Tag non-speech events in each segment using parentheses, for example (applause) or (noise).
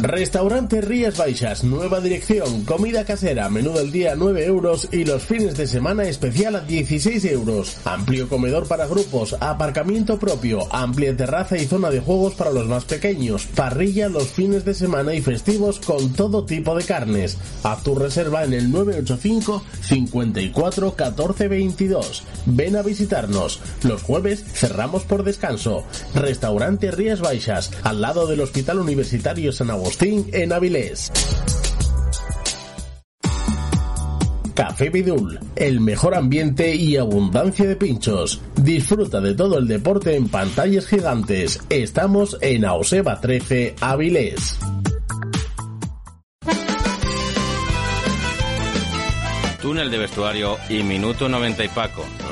Restaurante Rías Baixas, nueva dirección, comida casera, menú del día 9 euros y los fines de semana especial a 16 euros. Amplio comedor para grupos, aparcamiento propio, amplia terraza y zona de juegos para los más pequeños, parrilla los fines de semana y festivos con todo tipo de carnes. Haz tu reserva en el 985 54 14 22. Ven a visitarnos. Los jueves cerramos por descanso. Restaurante Rías Baixas, al lado del Hospital Universitario San Agustín en Avilés. Café Bidul, el mejor ambiente y abundancia de pinchos. Disfruta de todo el deporte en pantallas gigantes. Estamos en Auseba 13, Avilés. Túnel de Vestuario y Minuto 90 y Paco,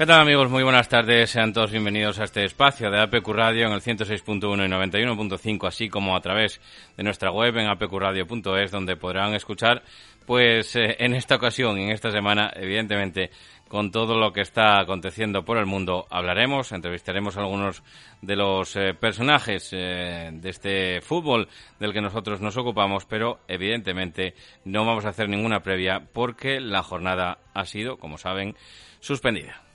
¿Qué tal amigos? Muy buenas tardes. Sean todos bienvenidos a este espacio de APQ Radio en el 106.1 y 91.5, así como a través de nuestra web en apqradio.es, donde podrán escuchar, pues eh, en esta ocasión, en esta semana, evidentemente, con todo lo que está aconteciendo por el mundo, hablaremos, entrevistaremos a algunos de los eh, personajes eh, de este fútbol del que nosotros nos ocupamos, pero evidentemente no vamos a hacer ninguna previa porque la jornada ha sido, como saben, suspendida.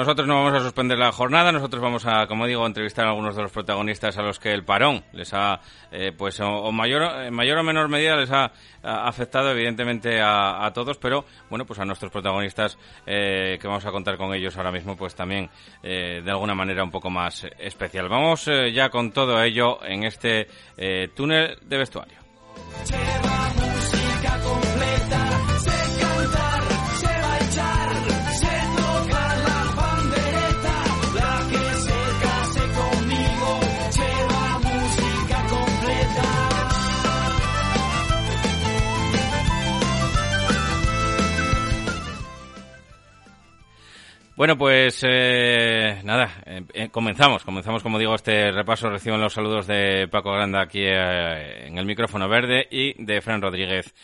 Nosotros no vamos a suspender la jornada, nosotros vamos a, como digo, entrevistar a algunos de los protagonistas a los que el parón les ha, eh, pues, o, mayor, en mayor o menor medida les ha, afectado, evidentemente, a, todos, pero, bueno, pues a nuestros protagonistas, eh, que vamos a contar con ellos ahora mismo, pues también, eh, de alguna manera, un poco más especial. Vamos ya con todo ello en este túnel de vestuario. Lleva música completa. Bueno, pues eh, nada, eh, eh, comenzamos, comenzamos como digo este repaso, reciben los saludos de Paco Granda aquí en el micrófono verde y de Fran Rodríguez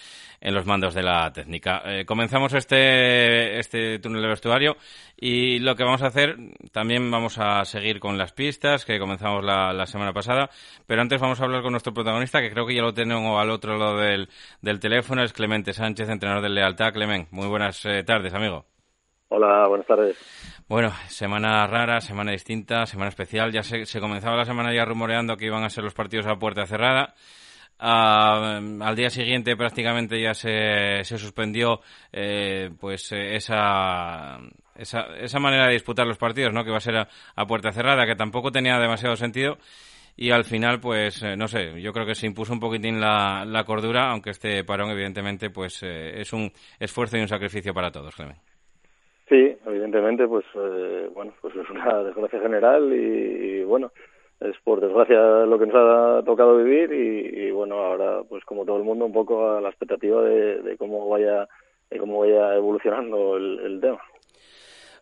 en los mandos de la técnica. comenzamos este, este túnel de vestuario y lo que vamos a hacer, también vamos a seguir con las pistas que comenzamos la, semana pasada, pero antes vamos a hablar con nuestro protagonista, que creo que ya lo tenemos al otro lado del, del teléfono, es Clemente Sánchez, entrenador del Lealtad. Clement, muy buenas tardes, amigo. Hola, buenas tardes. Bueno, semana rara, semana distinta, semana especial. Ya se, se comenzaba la semana ya rumoreando que iban a ser los partidos a puerta cerrada. Ah, al día siguiente prácticamente ya se, suspendió eh, pues esa, esa, esa, manera de disputar los partidos, ¿no? Que va a ser a, puerta cerrada, que tampoco tenía demasiado sentido. Y al final, pues, eh, no sé, yo creo que se impuso un poquitín la, cordura, aunque este parón, evidentemente, pues eh, es un esfuerzo y un sacrificio para todos, Clemente. Sí, evidentemente, pues eh, bueno, pues es una (laughs) desgracia general y, bueno, es por desgracia lo que nos ha tocado vivir y, bueno, ahora pues como todo el mundo un poco a la expectativa de, cómo vaya cómo vaya evolucionando el, tema.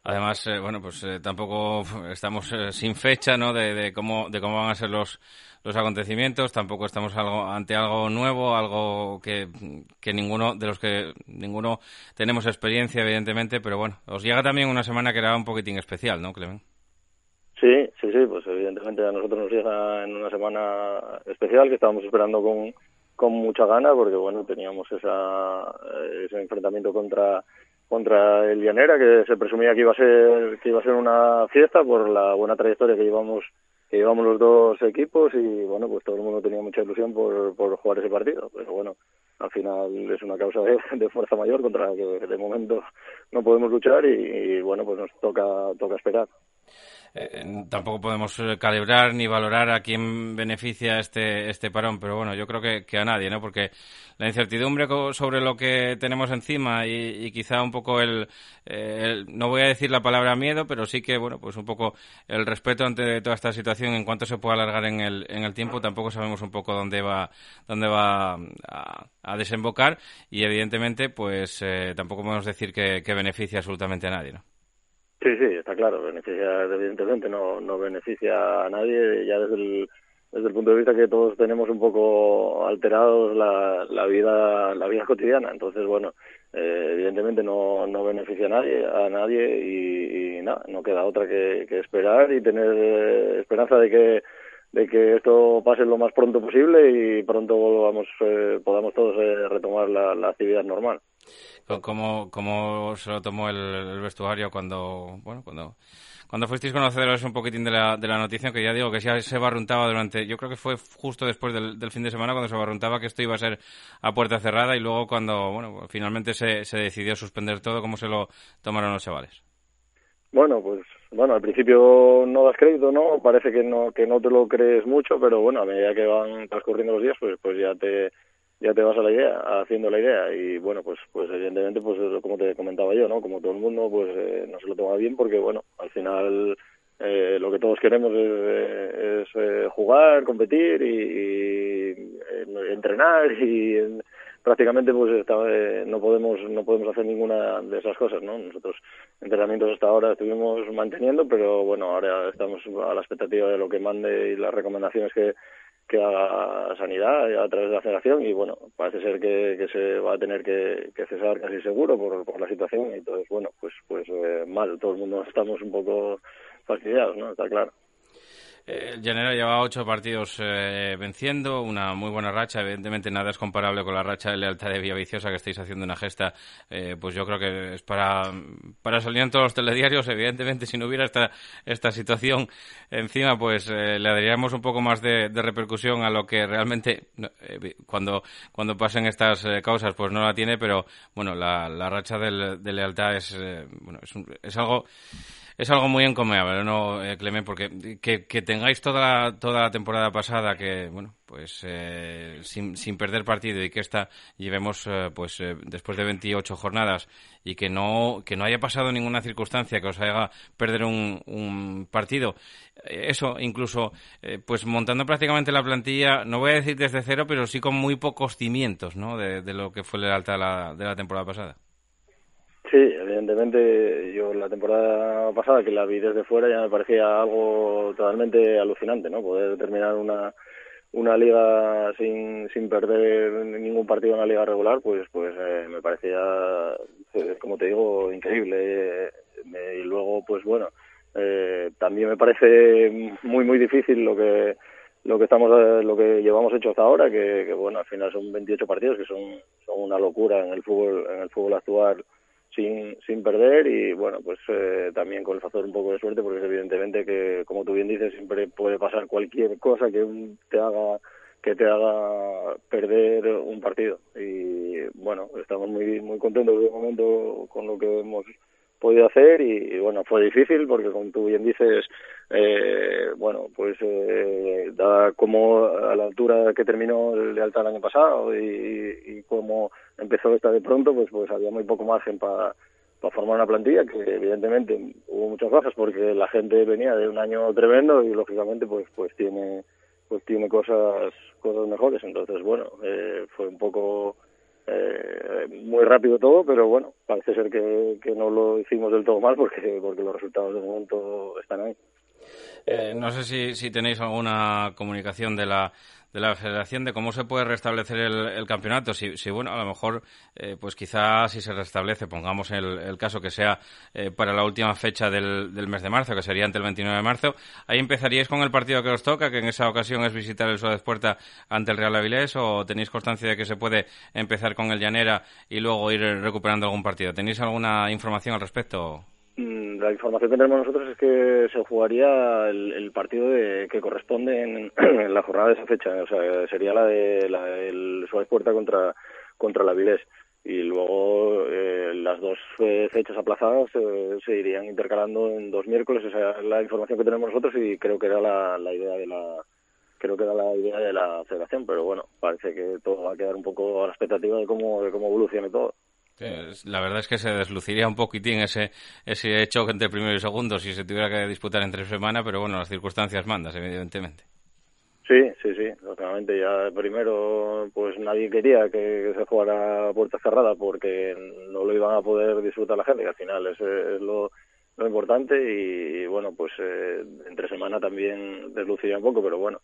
Además, eh, bueno, pues eh, tampoco estamos eh, sin fecha, ¿no? De, cómo de cómo van a ser los los acontecimientos. Tampoco estamos algo ante algo nuevo, algo que, que ninguno de los que ninguno tenemos experiencia, evidentemente. Pero bueno, os llega también una semana que era un poquitín especial, ¿no, Clemen? Sí, sí, sí, pues evidentemente a nosotros nos llega en una semana especial que estábamos esperando con, con mucha gana porque bueno teníamos esa, ese enfrentamiento contra contra el Llanera que se presumía que iba a ser que iba a ser una fiesta por la buena trayectoria que llevamos que llevamos los dos equipos y bueno pues todo el mundo tenía mucha ilusión por, por jugar ese partido. Pero bueno al final es una causa de, fuerza mayor contra la que de momento no podemos luchar y bueno pues nos toca toca esperar eh, tampoco podemos eh, calibrar ni valorar a quién beneficia este, este parón, pero bueno, yo creo que, que a nadie, ¿no? Porque la incertidumbre sobre lo que tenemos encima y, quizá un poco eh, el, no voy a decir la palabra miedo, pero sí que, bueno, pues un poco el respeto ante toda esta situación en cuanto se pueda alargar en el, en el tiempo, tampoco sabemos un poco dónde va, dónde va a, desembocar y evidentemente, pues tampoco podemos decir que, que beneficia absolutamente a nadie, ¿no? Sí, sí, está claro. Beneficia, evidentemente, no, no beneficia a nadie, ya desde el, desde el punto de vista que todos tenemos un poco alterados la, la vida la vida cotidiana. Entonces, bueno, eh, evidentemente no, no beneficia a nadie, a nadie y, nada, no queda otra que, que esperar y tener eh, esperanza de que de que esto pase lo más pronto posible y pronto volvamos, eh, podamos todos retomar la, la actividad normal. ¿Cómo, cómo se lo tomó el, vestuario cuando, bueno, cuando, cuando fuisteis conocedores un poquitín de la, de la noticia, que ya digo que ya se barruntaba durante, yo creo que fue justo después del, del fin de semana cuando se barruntaba que esto iba a ser a puerta cerrada y luego cuando, bueno, finalmente se, se decidió suspender todo, ¿cómo se lo tomaron los chavales? Bueno, pues bueno, al principio no das crédito, ¿no? Parece que no que no te lo crees mucho, pero bueno, a medida que van transcurriendo los días, pues pues ya te ya te vas a la idea, haciendo la idea y bueno, pues pues evidentemente pues como te comentaba yo, ¿no? Como todo el mundo pues eh, no se lo toma bien porque bueno, al final eh, lo que todos queremos es, eh, es jugar, competir y, entrenar y prácticamente pues no podemos no podemos hacer ninguna de esas cosas, ¿no? Nosotros entrenamientos hasta ahora estuvimos manteniendo, pero bueno, ahora estamos a la expectativa de lo que mande y las recomendaciones que que haga sanidad a través de la federación y bueno parece ser que, que se va a tener que, que, cesar casi seguro por, por la situación y entonces bueno pues pues eh, mal todo el mundo estamos un poco fastidiados no está claro el Llanera lleva ocho partidos eh, venciendo, una muy buena racha. Evidentemente nada es comparable con la racha de lealtad de Villaviciosa que estáis haciendo una gesta. Eh, pues yo creo que es para, para salir en todos los telediarios. Evidentemente si no hubiera esta, esta situación encima, pues eh, le daríamos un poco más de, repercusión a lo que realmente cuando, cuando pasen estas causas pues no la tiene. Pero bueno, la, la racha de, lealtad es, bueno, es, es algo es algo muy encomiable, ¿no, eh, Clemente? Porque que, que, tengáis toda la, toda la temporada pasada que, bueno, pues eh, sin, sin perder partido y que esta llevemos, eh, pues después de 28 jornadas y que no, que no haya pasado ninguna circunstancia que os haga perder un, un partido. Eso, incluso, pues montando prácticamente la plantilla, no voy a decir desde cero, pero sí con muy pocos cimientos, ¿no? De, de lo que fue el alta de la, de la temporada pasada. Sí, evidentemente yo la temporada pasada que la vi desde fuera ya me parecía algo totalmente alucinante, ¿no? Poder terminar una una liga sin, sin perder ningún partido en la liga regular, pues pues eh, me parecía, eh, como te digo, increíble. y luego, pues bueno, eh, también me parece muy muy difícil lo que lo que estamos lo que llevamos hecho hasta ahora, que, que bueno, al final son 28 partidos que son, son una locura en el fútbol en el fútbol actual sin, sin perder y bueno, pues eh, también con el factor un poco de suerte porque es evidentemente que, como tú bien dices, siempre puede pasar cualquier cosa que te haga que te haga perder un partido. Y bueno, estamos muy muy contentos de momento con lo que hemos podido hacer y, bueno, fue difícil porque como tú bien dices, eh, bueno, pues eh, da como a la altura que terminó el de alta el año pasado y, y como empezó esta de pronto, pues pues había muy poco margen para para formar una plantilla que evidentemente hubo muchas bajas porque la gente venía de un año tremendo y lógicamente pues pues tiene pues tiene cosas cosas mejores entonces bueno eh, fue un poco eh, muy rápido todo, pero bueno, parece ser que, que no lo hicimos del todo mal porque, porque los resultados de momento están ahí. Eh, no sé si, si tenéis alguna comunicación de la, de la Federación de cómo se puede restablecer el, campeonato. Si, si, bueno, a lo mejor, eh, pues quizás si se restablece, pongamos el, el caso que sea eh, para la última fecha del, del, mes de marzo, que sería ante el 29 de marzo, ahí empezaríais con el partido que os toca, que en esa ocasión es visitar el Suárez Puerta ante el Real Avilés, o tenéis constancia de que se puede empezar con el Llanera y luego ir recuperando algún partido. ¿Tenéis alguna información al respecto? Mm, la información que tenemos nosotros es que se jugaría el, partido de, que corresponde (clears throat) en, la jornada de esa fecha, o sea, sería la de la del Suárez Puerta contra contra la Vilés y luego eh, las dos eh, fechas aplazadas eh, se irían intercalando en dos miércoles, esa es la información que tenemos nosotros y creo que era la, la idea de la creo que era la idea de la federación, pero bueno, parece que todo va a quedar un poco a la expectativa de cómo de cómo evolucione todo. La verdad es que se desluciría un poquitín ese, ese hecho entre primero y segundo si se tuviera que disputar en tres semanas, pero bueno, las circunstancias mandas, evidentemente. Sí, sí, sí, lógicamente ya primero pues nadie quería que, se jugara a puerta cerrada porque no lo iban a poder disfrutar la gente, que al final es, es lo, lo importante y, bueno, pues eh, entre semana también desluciría un poco, pero bueno,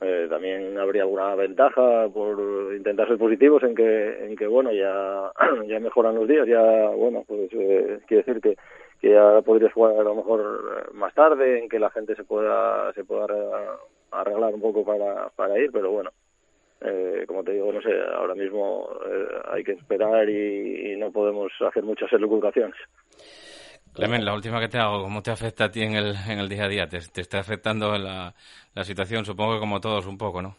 eh, también habría alguna ventaja por intentar ser positivos en que en que bueno ya (clears throat) ya mejoran los días ya bueno pues eh, quiere decir que que ya podrías jugar a lo mejor eh, más tarde en que la gente se pueda se pueda arreglar un poco para para ir pero bueno eh, como te digo no sé ahora mismo eh, hay que esperar y, no podemos hacer muchas elucubraciones Clemen, la última que te hago, ¿cómo te afecta a ti en el, en el día a día? ¿Te, está afectando la, la situación? Supongo que como todos un poco, ¿no?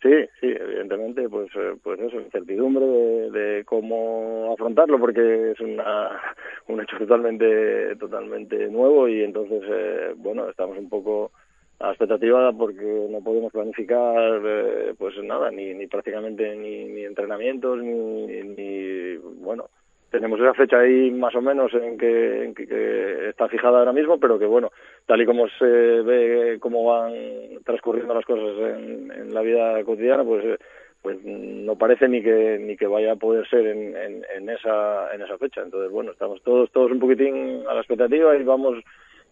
Sí, sí, evidentemente, pues, eh, pues eso, incertidumbre de, cómo afrontarlo, porque es una, un hecho totalmente, totalmente nuevo y entonces, eh, bueno, estamos un poco a expectativa porque no podemos planificar, eh, pues nada, ni, ni prácticamente ni, ni entrenamientos, ni, ni, bueno, tenemos esa fecha ahí más o menos en que, que, está fijada ahora mismo, pero que bueno, tal y como se ve cómo van transcurriendo las cosas en, en la vida cotidiana, pues eh, pues no parece ni que ni que vaya a poder ser en, en, en esa en esa fecha. Entonces bueno, estamos todos todos un poquitín a la expectativa y vamos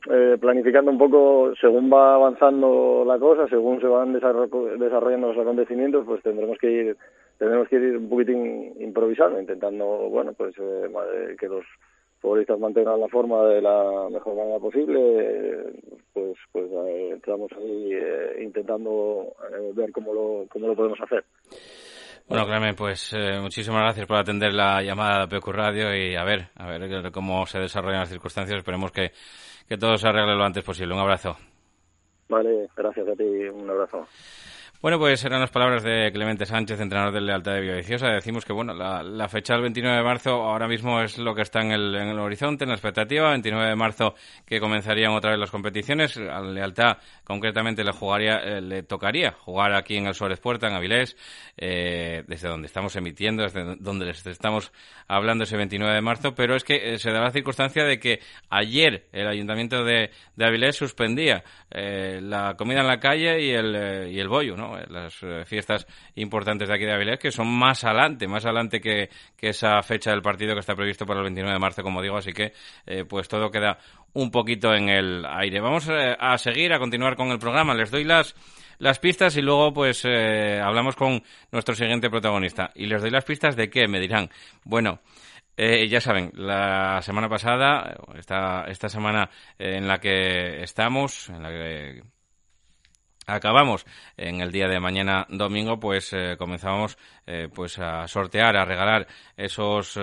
eh, planificando un poco según va avanzando la cosa, según se van desarrollando los acontecimientos, pues tendremos que ir tenemos que ir un poquitín improvisando, intentando, bueno, pues eh, que los futbolistas mantengan la forma de la mejor manera posible, pues pues eh, estamos ahí eh, intentando ver cómo lo, cómo lo podemos hacer. Bueno, Clemen, pues muchísimas gracias por atender la llamada de PQ Radio y a ver, a ver cómo se desarrollan las circunstancias. Esperemos que, que todo se arregle lo antes posible. Un abrazo. Vale, gracias a ti. Un abrazo. Bueno, pues eran las palabras de Clemente Sánchez, entrenador del Lealtad de Villaviciosa. Decimos que bueno, la, fecha del 29 de marzo ahora mismo es lo que está en el, en el horizonte, en la expectativa. 29 de marzo que comenzarían otra vez las competiciones. Al Lealtad concretamente le jugaría, eh, le tocaría jugar aquí en el Suárez Puerta, en Avilés, eh, desde donde estamos emitiendo, desde donde les estamos hablando ese 29 de marzo. Pero es que eh, se da la circunstancia de que ayer el Ayuntamiento de, Avilés suspendía la comida en la calle y el, y el bollo, ¿no? Las eh, fiestas importantes de aquí de Avilés, que son más adelante, más adelante que, esa fecha del partido que está previsto para el 29 de marzo, como digo, así que eh, pues todo queda un poquito en el aire. Vamos eh, a seguir, a continuar con el programa. Les doy las las pistas y luego pues hablamos con nuestro siguiente protagonista. Y les doy las pistas de qué, me dirán. Bueno, ya saben, la semana pasada, esta, esta semana en la que estamos, en la que acabamos en el día de mañana domingo pues eh, comenzamos eh, pues a sortear a regalar esos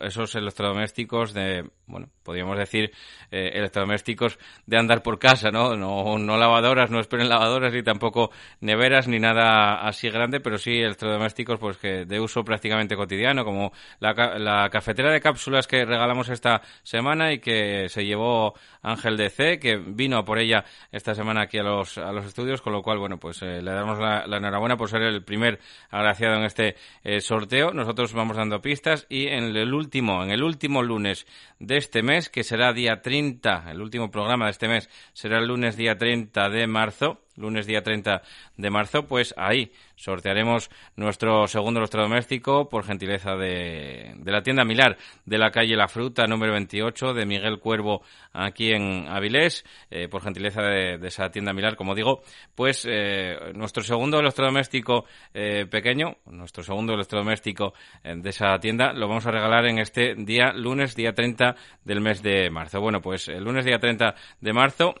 esos electrodomésticos de bueno podríamos decir eh, electrodomésticos de andar por casa no no no lavadoras no esperen lavadoras ni tampoco neveras ni nada así grande pero sí electrodomésticos pues que de uso prácticamente cotidiano como la, la cafetera de cápsulas que regalamos esta semana y que se llevó Ángel DC que vino por ella esta semana aquí a los a los estudios, con lo cual, bueno, pues eh, le damos la, enhorabuena por ser el primer agraciado en este eh, sorteo. Nosotros vamos dando pistas y en el último, en el último lunes de este mes, que será día 30, el último programa de este mes será el lunes día 30 de marzo, lunes día 30 de marzo, pues ahí sortearemos nuestro segundo electrodoméstico por gentileza de, de la tienda Milar de la calle La Fruta número 28 de Miguel Cuervo aquí en Avilés, eh, por gentileza de, esa tienda Milar, como digo, pues eh, nuestro segundo electrodoméstico eh, pequeño, nuestro segundo electrodoméstico de esa tienda, lo vamos a regalar en este día, lunes, día 30 del mes de marzo. Bueno, pues el lunes, día 30 de marzo,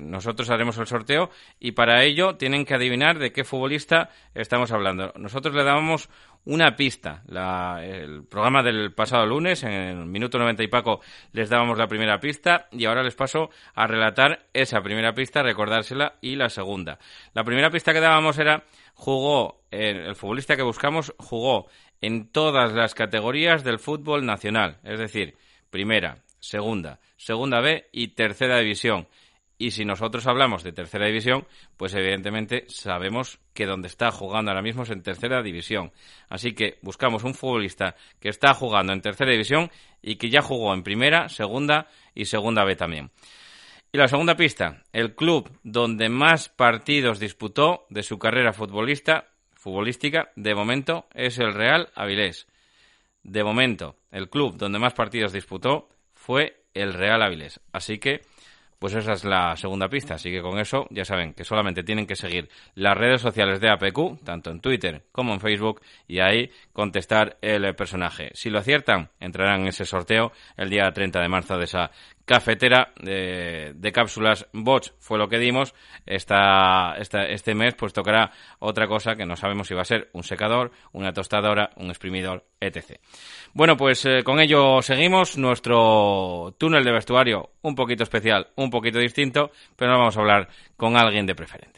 nosotros haremos el sorteo para ello tienen que adivinar de qué futbolista estamos hablando. Nosotros le damos una pista. el programa del pasado lunes, en el minuto 90 y Paco, les dábamos la primera pista y ahora les paso a relatar esa primera pista, recordársela y la segunda. La primera pista que dábamos era jugó, el futbolista que buscamos jugó en todas las categorías del fútbol nacional, es decir, primera, segunda, segunda B y tercera división. Y si nosotros hablamos de tercera división, pues evidentemente sabemos que donde está jugando ahora mismo es en tercera división. Así que buscamos un futbolista que está jugando en tercera división y que ya jugó en primera, segunda y segunda B también. Y la segunda pista, el club donde más partidos disputó de su carrera futbolista, futbolística, de momento es el Real Avilés. De momento, el club donde más partidos disputó fue el Real Avilés. Así que pues esa es la segunda pista. Así que con eso ya saben que solamente tienen que seguir las redes sociales de APQ, tanto en Twitter como en Facebook, y ahí contestar el personaje. Si lo aciertan, entrarán en ese sorteo el día 30 de marzo de esa cafetera de, cápsulas Bosch fue lo que dimos. Esta, este mes pues tocará otra cosa que no sabemos si va a ser un secador, una tostadora, un exprimidor, etc. Bueno, pues eh, con ello seguimos. Nuestro túnel de vestuario un poquito especial, un poquito distinto, pero no vamos a hablar con alguien de preferente.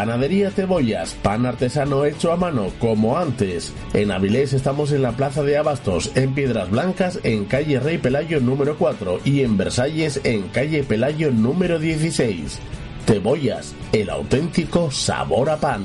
Panadería Cebollas, pan artesano hecho a mano, como antes. En Avilés estamos en la Plaza de Abastos, en Piedras Blancas, en calle Rey Pelayo número 4 y en Versalles, en calle Pelayo número 16. Cebollas, el auténtico sabor a pan.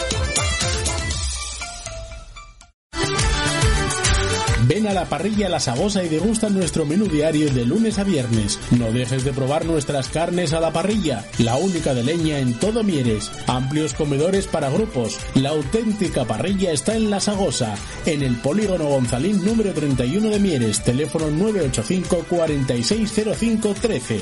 La parrilla La Sagosa y degusta nuestro menú diario de lunes a viernes. No dejes de probar nuestras carnes a la parrilla, la única de leña en todo Mieres. Amplios comedores para grupos. La auténtica parrilla está en La Sagosa, en el Polígono Gonzalín número 31 de Mieres, teléfono 985 460513.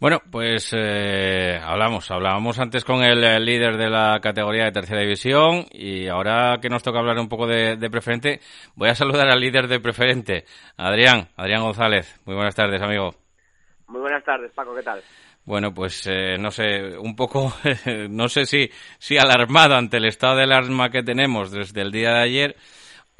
Bueno, pues eh, hablamos, hablábamos antes con el, líder de la categoría de tercera división y ahora que nos toca hablar un poco de, preferente, voy a saludar al líder de preferente, Adrián, Adrián González. Muy buenas tardes, amigo. Muy buenas tardes, Paco, ¿qué tal? Bueno, pues eh, no sé, un poco, (laughs) no sé si, si alarmado ante el estado de alarma que tenemos desde el día de ayer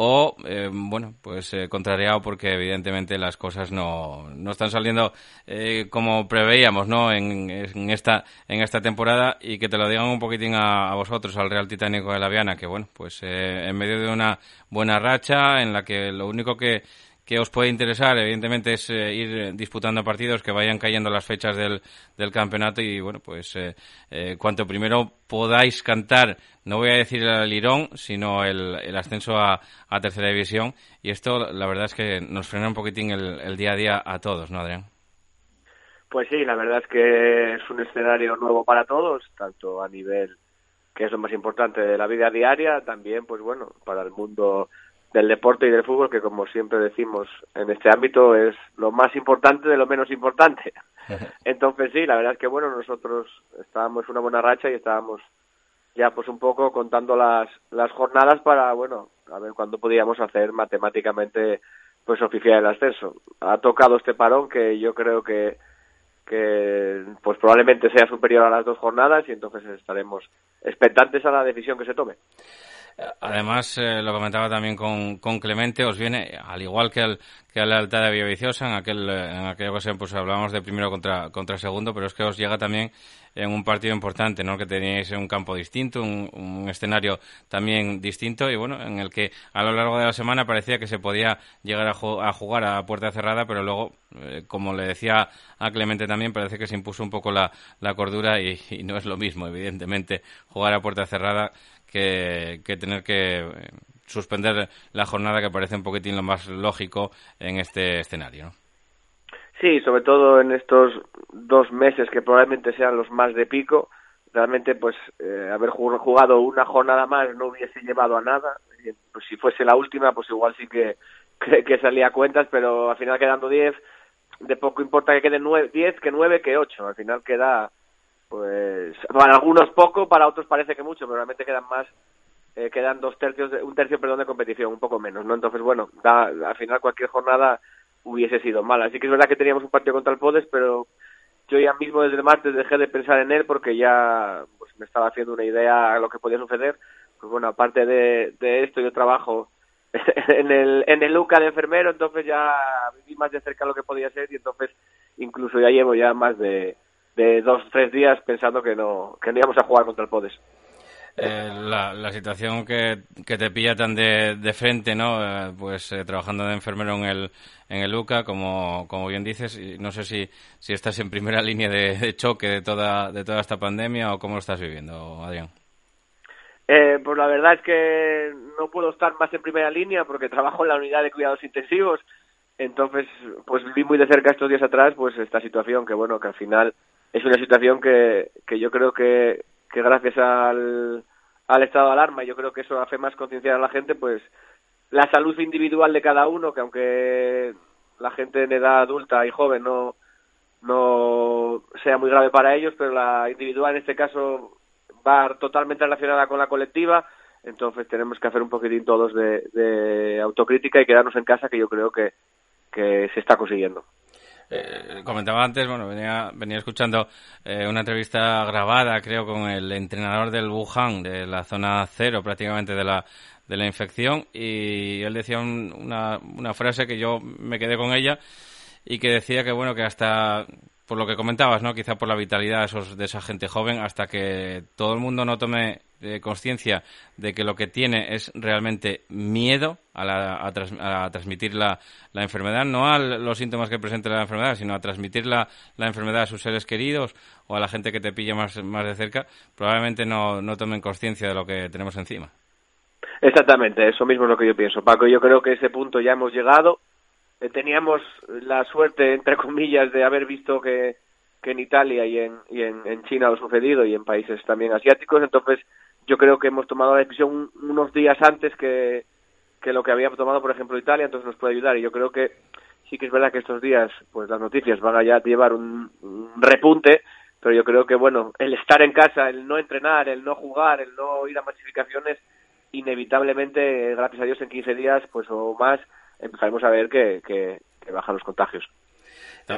o, eh, bueno, pues eh, contrariado porque evidentemente las cosas no, no están saliendo eh, como preveíamos, ¿no? En, en, esta, en esta temporada y que te lo digan un poquitín a, vosotros, al Real Titánico de la Viana, que bueno, pues en medio de una buena racha en la que lo único que, que os puede interesar, evidentemente, es eh, ir disputando partidos, que vayan cayendo las fechas del, del campeonato y, bueno, pues eh, cuanto primero podáis cantar, no voy a decir el Lirón, sino el, ascenso a, a, tercera división. Y esto, la verdad es que nos frena un poquitín el día a día a todos, ¿no, Adrián? Pues sí, la verdad es que es un escenario nuevo para todos, tanto a nivel que es lo más importante de la vida diaria, también, pues bueno, para el mundo del deporte y del fútbol, que como siempre decimos en este ámbito es lo más importante de lo menos importante. (laughs) Entonces sí, la verdad es que bueno, nosotros estábamos una buena racha y estábamos ya pues un poco contando las, las jornadas para, bueno, a ver cuándo podíamos hacer matemáticamente pues oficial el ascenso. Ha tocado este parón que yo creo que que pues probablemente sea superior a las dos jornadas y entonces estaremos expectantes a la decisión que se tome. Además, eh, lo comentaba también con, con, Clemente, os viene, al igual que, al, que a la alta de Villaviciosa, en, aquel, en aquella ocasión pues hablábamos de primero contra, contra segundo, pero es que os llega también en un partido importante, ¿no? Que teníais un campo distinto, un, un, escenario también distinto y bueno, en el que a lo largo de la semana parecía que se podía llegar a, a jugar a puerta cerrada, pero luego, eh, como le decía a Clemente también, parece que se impuso un poco la, la cordura y, y no es lo mismo, evidentemente, jugar a puerta cerrada que, que tener que eh, suspender la jornada que parece un poquitín lo más lógico en este escenario. Sí, sobre todo en estos dos meses que probablemente sean los más de pico, realmente pues eh, haber jugado una jornada más no hubiese llevado a nada. Pues si fuese la última, pues igual sí que, (laughs) que, que salía a cuentas, pero al final quedando 10, de poco importa que queden 10 que 9 que 8. Al final queda pues para algunos poco, para otros parece que mucho, pero realmente quedan más, eh, quedan dos tercios, de, un tercio, perdón, de competición, un poco menos, ¿no? Entonces, bueno, al final cualquier jornada hubiese sido mala. Así que es verdad que teníamos un partido contra el Podes, pero yo ya mismo desde el martes dejé de pensar en él porque ya pues, me estaba haciendo una idea de lo que podía suceder. Pues bueno, aparte de, de esto, yo trabajo (laughs) en el, en el Luca de enfermero, entonces ya viví más de cerca lo que podía ser y entonces incluso ya llevo ya más de de dos o tres días pensando que no, que no íbamos a jugar contra el Podes. Eh, la, la, situación que, que, te pilla tan de, de frente, ¿no? Eh, pues eh, trabajando de enfermero en el, en el UCA, como, como bien dices, y no sé si, si estás en primera (laughs) línea de, de, choque de toda, de toda esta pandemia o cómo lo estás viviendo, Adrián. Eh, pues la verdad es que no puedo estar más en primera línea porque trabajo en la unidad de cuidados intensivos, entonces pues viví muy de cerca estos días atrás pues esta situación que bueno, que al final es una situación que, yo creo que, que gracias al, al estado de alarma, yo creo que eso hace más concienciar a la gente, pues la salud individual de cada uno, que aunque la gente en edad adulta y joven no, no sea muy grave para ellos, pero la individual en este caso va totalmente relacionada con la colectiva, entonces tenemos que hacer un poquitín todos de, de autocrítica y quedarnos en casa, que yo creo que, que se está consiguiendo. Eh, comentaba antes, bueno, venía, venía escuchando eh, una entrevista grabada, creo, con el entrenador del Wuhan, de la zona cero prácticamente de la, de la infección, y él decía un, una, una frase que yo me quedé con ella y que decía que, bueno, que hasta por lo que comentabas, ¿no? Quizá por la vitalidad de, esos, de esa gente joven, hasta que todo el mundo no tome eh, conciencia de que lo que tiene es realmente miedo a, la, a, transmitir la, la, enfermedad, no a los síntomas que presente la enfermedad, sino a transmitir la, enfermedad a sus seres queridos o a la gente que te pilla más, más de cerca, probablemente no, no tomen conciencia de lo que tenemos encima. Exactamente, eso mismo es lo que yo pienso, Paco. Yo creo que ese punto ya hemos llegado teníamos la suerte, entre comillas, de haber visto que, que en Italia y en, y en China lo sucedido y en países también asiáticos, entonces yo creo que hemos tomado la decisión unos días antes que, que lo que había tomado, por ejemplo, Italia, entonces nos puede ayudar. Y yo creo que sí que es verdad que estos días, pues las noticias van a ya llevar un, un repunte, pero yo creo que, bueno, el estar en casa, el no entrenar, el no jugar, el no ir a masificaciones, inevitablemente, gracias a Dios, en 15 días, pues o más, empezaremos a ver que, que, que bajan los contagios.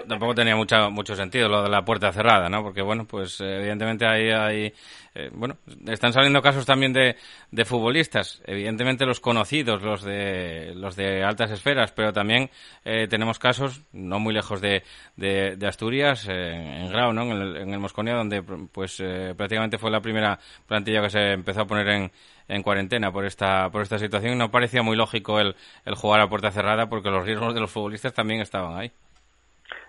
Tampoco tenía mucha, mucho sentido lo de la puerta cerrada, ¿no? Porque, bueno, pues evidentemente ahí hay, eh, bueno, están saliendo casos también de, de, futbolistas, evidentemente los conocidos, los de, los de altas esferas, pero también eh, tenemos casos, no muy lejos de, de, Asturias, en Grau, ¿no? En el, en el Mosconia, donde, pues, prácticamente fue la primera plantilla que se empezó a poner en, en cuarentena por esta, por esta situación. No parecía muy lógico el, el jugar a puerta cerrada porque los riesgos de los futbolistas también estaban ahí.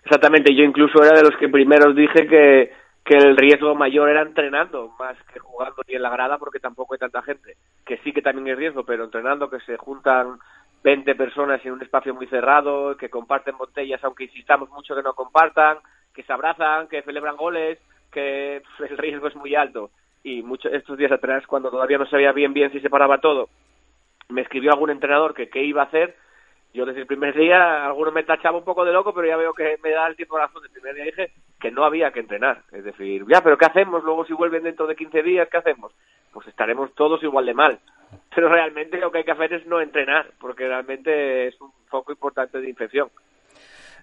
Exactamente, yo incluso era de los que primeros dije que, que el riesgo mayor era entrenando más que jugando ni en la grada porque tampoco hay tanta gente. Que sí que también hay riesgo, pero entrenando que se juntan 20 personas en un espacio muy cerrado, que comparten botellas aunque insistamos mucho que no compartan, que se abrazan, que celebran goles, que (laughs) el riesgo es muy alto y muchos estos días atrás, cuando todavía no sabía bien bien si se paraba todo, me escribió algún entrenador que qué iba a hacer. Yo desde el primer día, algunos me tachaba un poco de loco, pero ya veo que me da el tiempo razón. El primer día dije que no había que entrenar. Es decir, ya, pero ¿qué hacemos? Luego si vuelven dentro de 15 días, ¿qué hacemos? Pues estaremos todos igual de mal. (laughs) Pero realmente lo que hay que hacer es no entrenar, porque realmente es un foco importante de infección.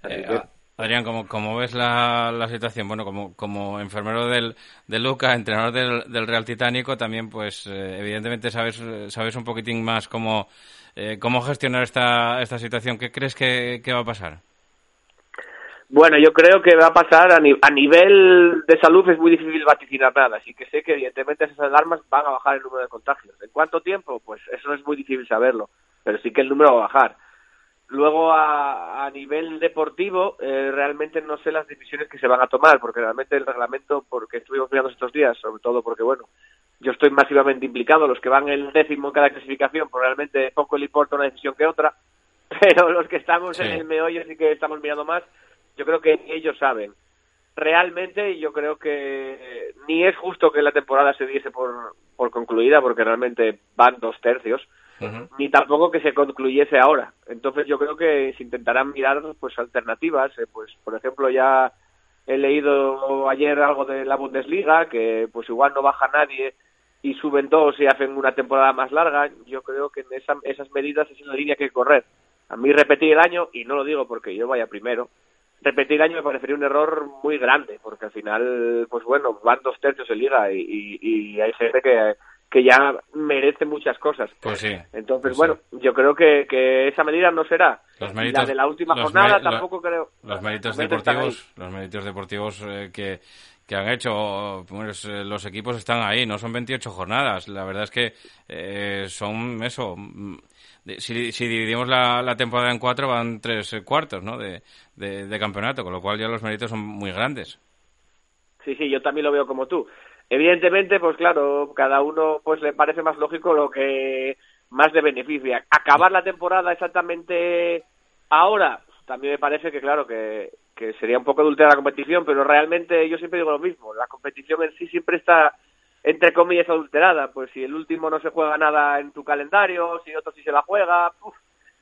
Eh, Adrián, ¿cómo, cómo ves la, la, situación? Bueno, como, como enfermero del, de Luca, entrenador del, del Real Titánico, también, pues, eh, evidentemente sabes, sabes un poquitín más cómo, eh, cómo gestionar esta, esta situación. ¿Qué crees que, va a pasar? Bueno, yo creo que va a pasar a, a, nivel de salud es muy difícil vaticinar nada, así que sé que evidentemente esas alarmas van a bajar el número de contagios. ¿En cuánto tiempo? Pues eso es muy difícil saberlo, pero sí que el número va a bajar. Luego, a, a nivel deportivo, eh, realmente no sé las decisiones que se van a tomar, porque realmente el reglamento, porque estuvimos mirando estos días, sobre todo porque, bueno, yo estoy masivamente implicado, los que van el décimo en cada clasificación, pues realmente poco le importa una decisión que otra, (laughs) pero los que estamos en el meollo sí que estamos mirando más, yo creo que ellos saben. Realmente yo creo que ni es justo que la temporada se diese por, por concluida, porque realmente van dos tercios, ni tampoco que se concluyese ahora. Entonces yo creo que se intentarán mirar pues alternativas, eh, pues por ejemplo ya he leído ayer algo de la Bundesliga que pues igual no baja nadie y suben dos y hacen una temporada más larga. Yo creo que en esas medidas es la línea que correr. A mí repetir el año, y no lo digo porque yo vaya primero, repetir el año me parecería un error muy grande, porque al final, pues bueno, van dos tercios en liga y, y hay gente que que ya merece muchas cosas. Pues sí. Entonces, pues bueno, yo creo que, que, esa medida no será. la de la última jornada tampoco creo. Los méritos deportivos, los méritos deportivos eh, que, que han hecho pues, eh, los equipos están ahí, no son 28 jornadas. La verdad es que eh, son eso. Si, si dividimos la, la, temporada en cuatro, van tres cuartos ¿no? de, de, de campeonato, con lo cual ya los méritos son muy grandes. Sí, sí, yo también lo veo como tú. Evidentemente, pues claro, cada uno pues le parece más lógico lo que más de beneficia. Acabar la temporada exactamente ahora, también me parece que claro que, que sería un poco adulterar la competición, pero realmente yo siempre digo lo mismo, la competición en sí siempre está entre comillas adulterada, pues si el último no se juega nada en tu calendario, si otro sí se la juega,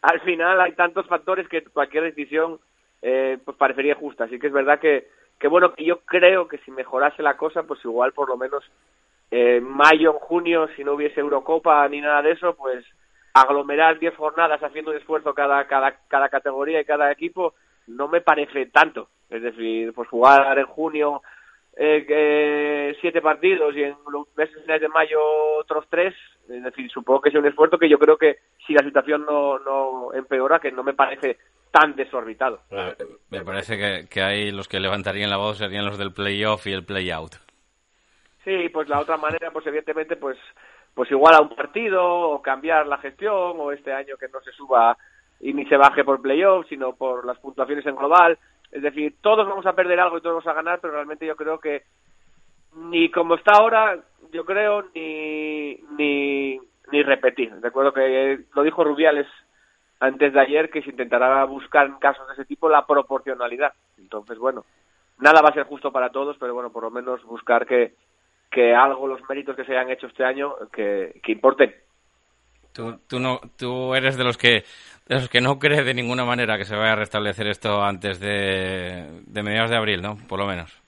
al final hay tantos factores que cualquier decisión eh, pues parecería justa, así que es verdad que que bueno, que yo creo que si mejorase la cosa, pues igual por lo menos en mayo, en junio, si no hubiese Eurocopa ni nada de eso, pues aglomerar 10 jornadas haciendo un esfuerzo cada, cada, cada categoría y cada equipo no me parece tanto. Es decir, pues jugar en junio eh, siete partidos y en los meses de mayo otros tres, es decir, supongo que es un esfuerzo que yo creo que si la situación no, no empeora, que no me parece tan desorbitado. Me parece que, que ahí los que levantarían la voz serían los del playoff y el playout. Sí, pues la otra manera, pues evidentemente, pues pues igual a un partido o cambiar la gestión o este año que no se suba y ni se baje por playoff, sino por las puntuaciones en global. Es decir, todos vamos a perder algo y todos vamos a ganar, pero realmente yo creo que ni como está ahora, yo creo, ni, ni, ni repetir. Recuerdo que lo dijo Rubiales antes de ayer que se intentará buscar en casos de ese tipo la proporcionalidad. Entonces, bueno, nada va a ser justo para todos, pero bueno, por lo menos buscar que, que algo, los méritos que se hayan hecho este año, que, que importen. Tú, tú, no, tú eres de los que de los que no cree de ninguna manera que se vaya a restablecer esto antes de, de mediados de abril, ¿no? Por lo menos.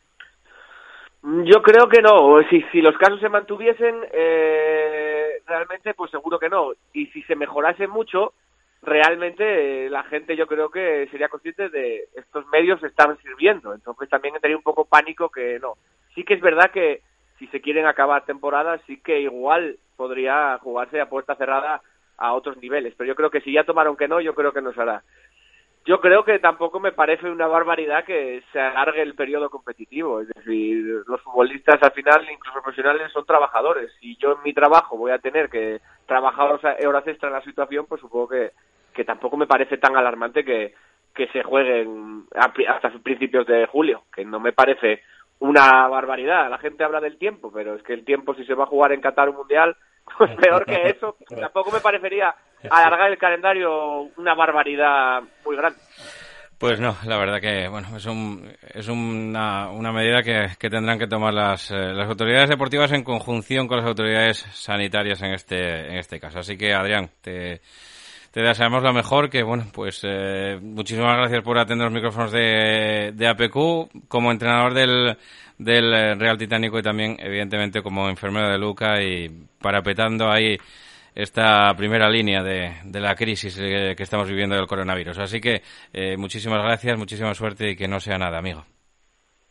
Yo creo que no. Si, si los casos se mantuviesen, eh, realmente, pues seguro que no. Y si se mejorase mucho, realmente eh, la gente yo creo que sería consciente de estos medios están sirviendo. Entonces también tenido un poco pánico que no. Sí que es verdad que si se quieren acabar temporadas, sí que igual podría jugarse a puerta cerrada a otros niveles. Pero yo creo que si ya tomaron que no, yo creo que no se hará. Yo creo que tampoco me parece una barbaridad que se alargue el periodo competitivo. Es decir, los futbolistas al final, incluso profesionales, son trabajadores. Si yo en mi trabajo voy a tener que trabajar horas extra en la situación, pues supongo que, que tampoco me parece tan alarmante que, que se jueguen hasta principios de julio, que no me parece una barbaridad. La gente habla del tiempo, pero es que el tiempo si se va a jugar en Qatar un mundial, (laughs) pues (laughs) peor que eso. Tampoco me parecería (laughs) alargar el calendario una barbaridad muy grande. Pues no, la verdad que bueno es, un, es una, una medida que, que, tendrán que tomar las, eh, las autoridades deportivas en conjunción con las autoridades sanitarias en este, en este caso. Así que Adrián, te, deseamos lo mejor, que bueno, pues eh, muchísimas gracias por atender los micrófonos de, de APQ como entrenador del, del Real Titánico y también evidentemente como enfermero de Luca y parapetando ahí esta primera línea de, de la crisis eh, que estamos viviendo del coronavirus. Así que eh, muchísimas gracias, muchísima suerte y que no sea nada, amigo.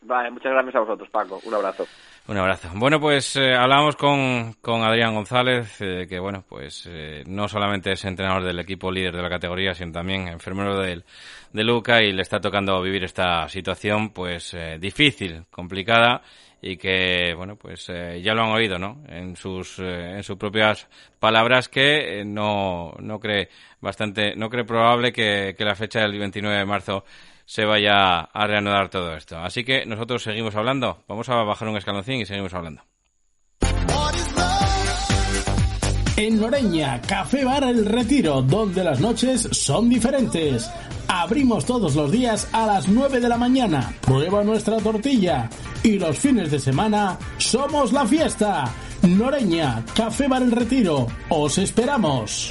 Vale, muchas gracias a vosotros, Paco. Un abrazo. Un abrazo. Bueno, pues eh, hablamos con, con Adrián González, que bueno, pues no solamente es entrenador del equipo líder de la categoría, sino también enfermero del, de Luca y le está tocando vivir esta situación pues difícil, complicada y que, bueno, pues eh, ya lo han oído, ¿no? En sus, eh, en sus propias palabras que eh, no, no cree bastante, no cree probable que, que la fecha del 29 de marzo se vaya a reanudar todo esto. Así que nosotros seguimos hablando. Vamos a bajar un escaloncín y seguimos hablando. En Noreña, Café Bar El Retiro, donde las noches son diferentes. Abrimos todos los días a las 9 de la mañana. Prueba nuestra tortilla. Y los fines de semana somos la fiesta. Noreña, Café Bar El Retiro. Os esperamos.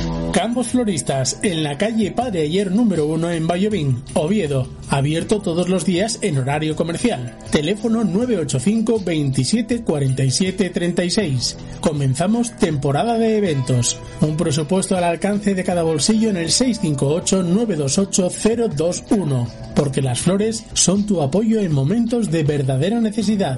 Campos Floristas, en la calle Padre Ayer número 1 en Bayovín, Oviedo. Abierto todos los días en horario comercial. Teléfono 985 27 47 36. Comenzamos temporada de eventos. Un presupuesto al alcance de cada bolsillo en el 658 928 021. Porque las flores son tu apoyo en momentos de verdadera necesidad.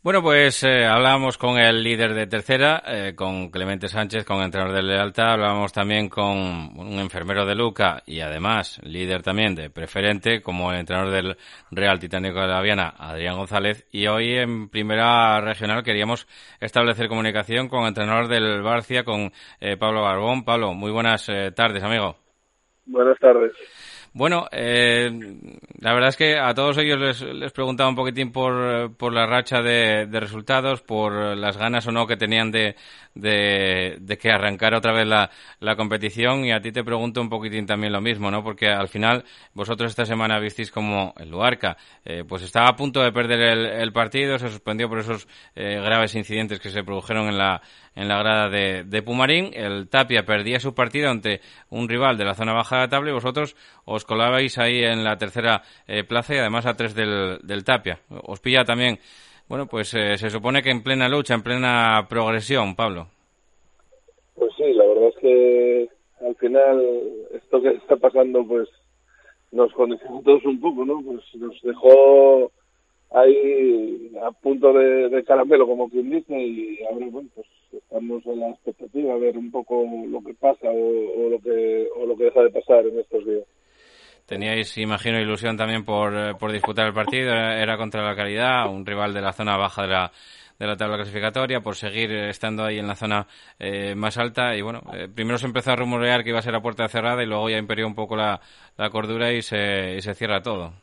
Bueno, pues eh, hablábamos con el líder de tercera, eh, con Clemente Sánchez, con entrenador de Lealtad, hablábamos también con un enfermero de Luca y además líder también de preferente, como el entrenador del Real Titánico de la Viana, Adrián González, y hoy en primera regional queríamos establecer comunicación con el entrenador del Barcia, con eh, Pablo Barbón. Pablo, muy buenas tardes, amigo. Buenas tardes. Bueno, eh, la verdad es que a todos ellos les, preguntaba un poquitín por, por la racha de, de, resultados, por las ganas o no que tenían de, de, de que arrancara otra vez la, la, competición y a ti te pregunto un poquitín también lo mismo, ¿no? Porque al final vosotros esta semana visteis como el Luarca eh, pues estaba a punto de perder el, el partido, se suspendió por esos eh, graves incidentes que se produjeron en la, en la grada de, de, Pumarín. El Tapia perdía su partido ante un rival de la zona baja de la tabla y vosotros os colabais ahí en la tercera eh, plaza y además a tres del, del, Tapia. Os pilla también, bueno, pues eh, se supone que en plena lucha, en plena progresión, Pablo. Pues sí, la verdad es que al final esto que está pasando pues nos condicionó todos un poco, ¿no? Pues nos dejó ahí a punto de, de caramelo, como quien dice, y ahora, bueno, pues estamos en la expectativa a ver un poco lo que pasa o, o, lo que o lo que deja de pasar en estos días. Teníais, imagino, ilusión también por, eh, por disputar el partido. Era contra la calidad, un rival de la zona baja de la, de la tabla clasificatoria, por seguir estando ahí en la zona eh, más alta. Y bueno, eh, primero se empezó a rumorear que iba a ser la puerta cerrada y luego ya imperió un poco la, la cordura y se, y se cierra todo.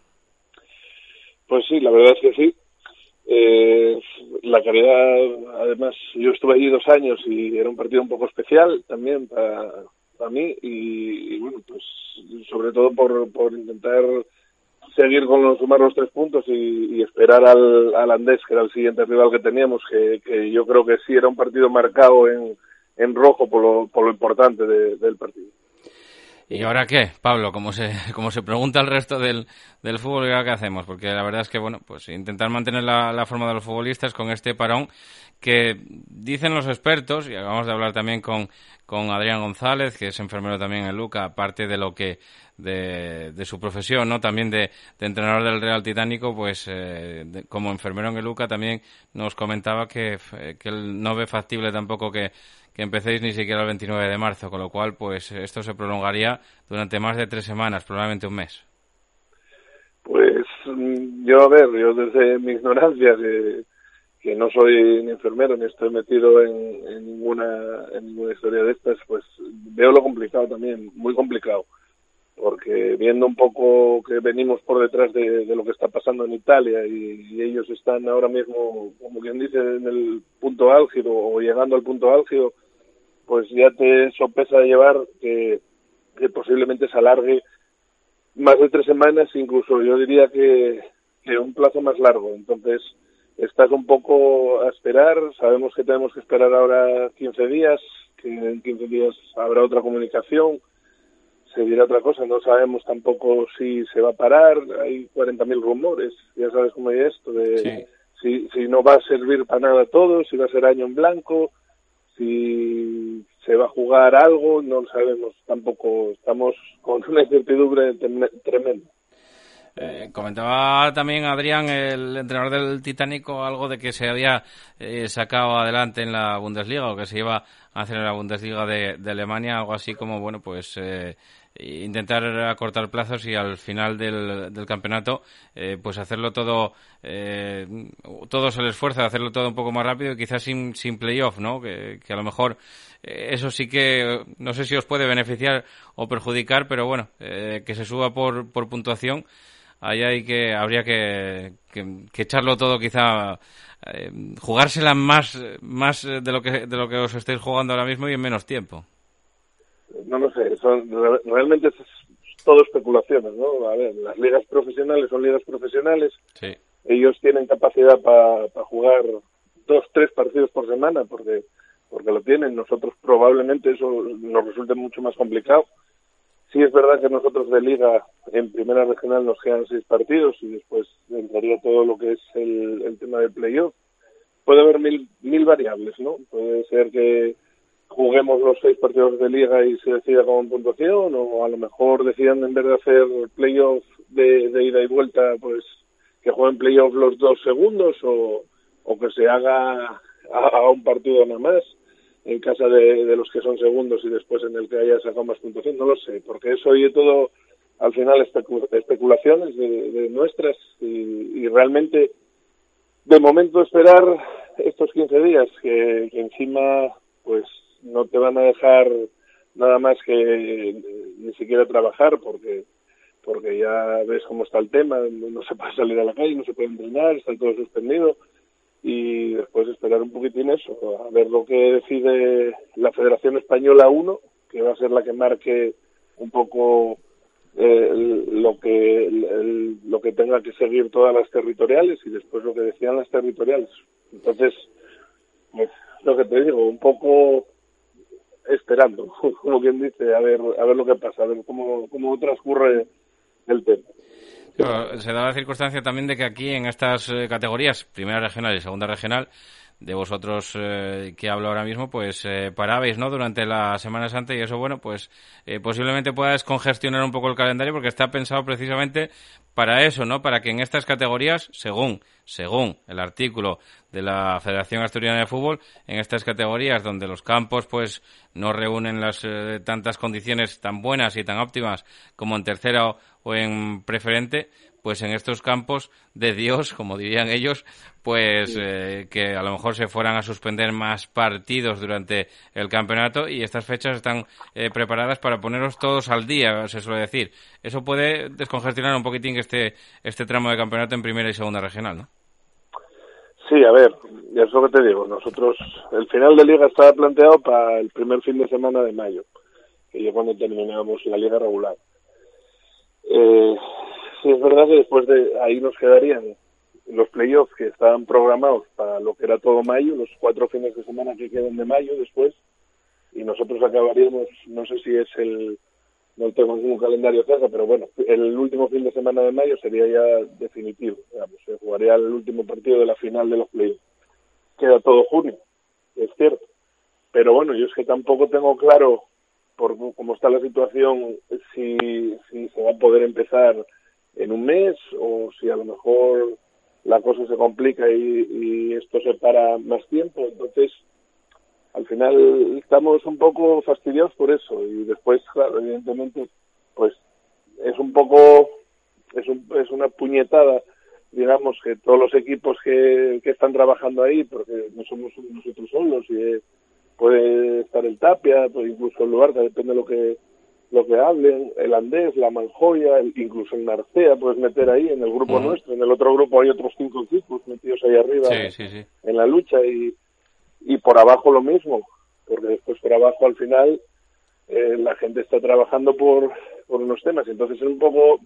Pues sí, la verdad es que sí. Eh, la calidad, además, yo estuve allí dos años y era un partido un poco especial también para, para mí y, bueno, pues sobre todo por, por intentar seguir con los, sumar los tres puntos y, esperar al, al, Andés, que era el siguiente rival que teníamos, que, que yo creo que sí era un partido marcado en, en rojo por lo, por lo importante de, del partido. ¿Y ahora qué, Pablo? Como se, (laughs) como se pregunta el resto del, del fútbol, ¿qué hacemos? Porque la verdad es que, bueno, pues intentar mantener la, la, forma de los futbolistas con este parón que dicen los expertos, y acabamos de hablar también con, con Adrián González, que es enfermero también en Luca, aparte de lo que, de, de su profesión, ¿no? También de, de entrenador del Real Titánico, pues eh, de, como enfermero en el Luca también nos comentaba que, que él no ve factible tampoco que que empecéis ni siquiera el 29 de marzo, con lo cual pues esto se prolongaría durante más de tres semanas, probablemente un mes. Pues yo, a ver, yo desde mi ignorancia, que, que no soy ni enfermero ni estoy metido en, ninguna, en ninguna historia de estas, pues veo lo complicado también, muy complicado. Porque viendo un poco que venimos por detrás de, de lo que está pasando en Italia y, y ellos están ahora mismo, como quien dice, en el punto álgido o llegando al punto álgido, pues ya te sopesa de llevar que, que posiblemente se alargue más de tres semanas, incluso yo diría que, que un plazo más largo. Entonces, estás un poco a esperar, sabemos que tenemos que esperar ahora 15 días, que en 15 días habrá otra comunicación, se dirá otra cosa, no sabemos tampoco si se va a parar, hay 40.000 rumores, ya sabes cómo es esto, de sí. si, si no va a servir para nada todo, si va a ser año en blanco, si se va a jugar algo, no lo sabemos tampoco, estamos con una incertidumbre tremenda. Eh, comentaba también Adrián, el entrenador del Titánico, algo de que se había eh, sacado adelante en la Bundesliga o que se iba a hacer en la Bundesliga de, de Alemania, algo así como, bueno, pues eh, intentar acortar plazos y al final del, del campeonato eh, pues hacerlo todo eh, todos el esfuerzo de hacerlo todo un poco más rápido y quizás sin, sin playoff no que, a lo mejor eh, eso sí que no sé si os puede beneficiar o perjudicar pero bueno eh, que se suba por, por puntuación ahí hay que habría que, que, echarlo todo quizá eh, jugársela más más de lo que de lo que os estéis jugando ahora mismo y en menos tiempo. No lo sé, son, realmente es todo especulaciones, ¿no? A ver, las ligas profesionales son ligas profesionales, sí. ellos tienen capacidad para pa jugar dos, tres partidos por semana, porque porque lo tienen, nosotros probablemente eso nos resulte mucho más complicado. Sí es verdad que nosotros de liga en primera regional nos quedan seis partidos y después entraría todo lo que es el, el tema del playoff. Puede haber mil, mil variables, ¿no? Puede ser que, juguemos los seis partidos de liga y se decida con puntuación o a lo mejor decidan en vez de hacer playoff de, de ida y vuelta pues que jueguen playoff los dos segundos o, o que se haga a, un partido nada más en casa de, los que son segundos y después en el que haya sacado más puntuación, no lo sé, porque eso oye todo al final especu especulaciones de, de nuestras y, y, realmente de momento esperar estos 15 días que, que encima pues no te van a dejar nada más que ni siquiera trabajar porque porque ya ves cómo está el tema, no se puede salir a la calle, no se puede entrenar, está todo suspendido y después esperar un poquitín eso, a ver lo que decide la Federación Española 1, que va a ser la que marque un poco eh, lo que lo que tenga que seguir todas las territoriales y después lo que decían las territoriales. Entonces, pues, lo que te digo, un poco esperando, (laughs) como quien dice, a ver a ver lo que pasa, a ver cómo, cómo transcurre el tema. Se da la circunstancia también de que aquí en estas eh, categorías, primera regional y segunda regional, de vosotros eh, que hablo ahora mismo, pues eh, parabais, ¿no? Durante la Semana Santa y eso, bueno, pues eh, posiblemente pueda descongestionar un poco el calendario porque está pensado precisamente para eso, ¿no? Para que en estas categorías, según, según el artículo de la Federación Asturiana de Fútbol, en estas categorías donde los campos, pues, no reúnen las tantas condiciones tan buenas y tan óptimas como en tercera o en preferente, pues en estos campos de Dios, como dirían ellos, pues eh, que a lo mejor se fueran a suspender más partidos durante el campeonato y estas fechas están eh, preparadas para ponernos todos al día, se suele decir. Eso puede descongestionar un poquitín este, este tramo de campeonato en primera y segunda regional, ¿no? Sí, a ver, ya es lo que te digo. Nosotros, el final de liga estaba planteado para el primer fin de semana de mayo, que es cuando terminábamos la liga regular. Eh, sí es verdad que después de ahí nos quedarían los playoffs que estaban programados para lo que era todo mayo, los cuatro fines de semana que quedan de mayo después, y nosotros acabaríamos, no sé si es el, no tengo ningún calendario cerca, pero bueno, el último fin de semana de mayo sería ya definitivo, digamos, se jugaría el último partido de la final de los playoffs. Queda todo junio, es cierto. Pero bueno, yo es que tampoco tengo claro, por cómo está la situación, si, si se va a poder empezar en un mes o si a lo mejor la cosa se complica y, esto se para más tiempo. Entonces, al final estamos un poco fastidiados por eso y después, claro, evidentemente, pues es un poco, es, un, es una puñetada, digamos, que todos los equipos que, que están trabajando ahí, porque no somos nosotros solos y puede estar el Tapia, pues incluso el lugar, depende de lo que lo que hablen, el Andés, la Manjoya, incluso el Narcea puedes meter ahí en el grupo nuestro, en el otro grupo hay otros cinco equipos metidos ahí arriba en la lucha y, y por abajo lo mismo, porque después por abajo al final eh, la gente está trabajando por, por unos temas, entonces es un poco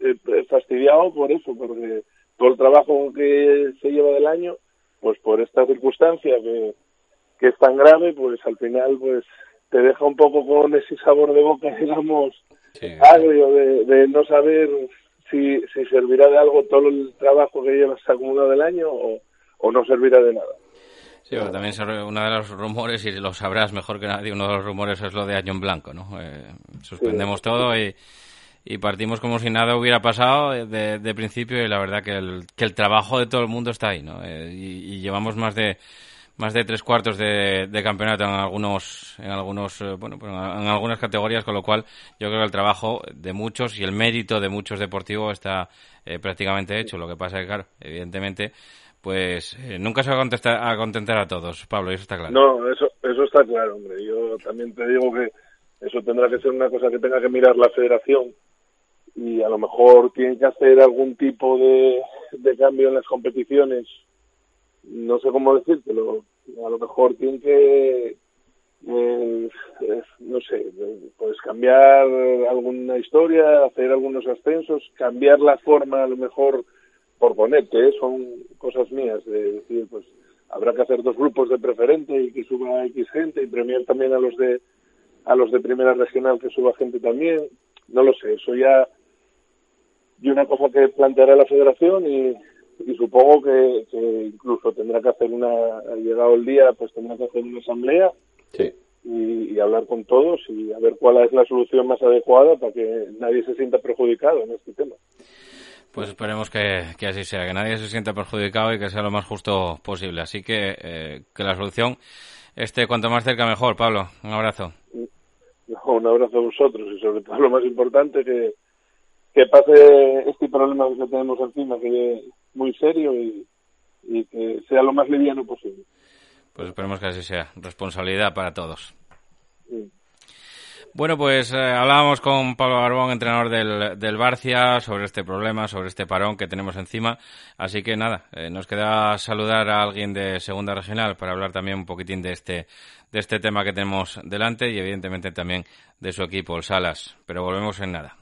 eh, fastidiado por eso, porque todo el trabajo que se lleva del año, pues por esta circunstancia que, que es tan grave, pues al final pues te deja un poco con ese sabor de boca, (laughs) digamos, agrio, de, no saber si, si servirá de algo todo el trabajo que llevas acumulado del año o, o no servirá de nada. Sí, pero también uno de los rumores, y lo sabrás mejor que nadie, uno de los rumores es lo de año en blanco, ¿no? Eh, suspendemos todo y, y, partimos como si nada hubiera pasado de, de, principio y la verdad que el, que el trabajo de todo el mundo está ahí, ¿no? Eh, y, llevamos más de más de tres cuartos de, campeonato en algunos, en algunos, eh, bueno, pues en algunas categorías, con lo cual yo creo que el trabajo de muchos y el mérito de muchos deportivos está eh, prácticamente hecho. Lo que pasa es que, claro, evidentemente, pues eh, nunca se va a, contestar, a contentar a todos, Pablo, eso está claro. No, eso, eso está claro, hombre. Yo también te digo que eso tendrá que ser una cosa que tenga que mirar la federación y a lo mejor tienen que hacer algún tipo de, de cambio en las competiciones no sé cómo decírtelo, a lo mejor tiene que, eh, no sé, puedes cambiar alguna historia, hacer algunos ascensos, cambiar la forma a lo mejor por ponerte, son cosas mías, de decir, pues habrá que hacer dos grupos de preferente y que suba X gente y premiar también a los de a los de primera regional que suba gente también, no lo sé, eso ya y una cosa que planteará la federación y, y supongo que, incluso tendrá que hacer una, llegado el día, pues tendrá que hacer una asamblea y, hablar con todos y a ver cuál es la solución más adecuada para que nadie se sienta perjudicado en este tema. Pues esperemos que, así sea, que nadie se sienta perjudicado y que sea lo más justo posible. Así que eh, que la solución esté cuanto más cerca mejor. Pablo, un abrazo. un abrazo a vosotros y sobre todo lo más importante que, que pase este problema que tenemos encima, que muy serio y, que sea lo más liviano posible. Pues esperemos que así sea. Responsabilidad para todos. Bueno, pues eh, hablábamos con Pablo Barbón, entrenador del, del Barcia, sobre este problema, sobre este parón que tenemos encima. Así que nada, eh, nos queda saludar a alguien de Segunda Regional para hablar también un poquitín de este, de este tema que tenemos delante y evidentemente también de su equipo, el Salas. Pero volvemos en nada.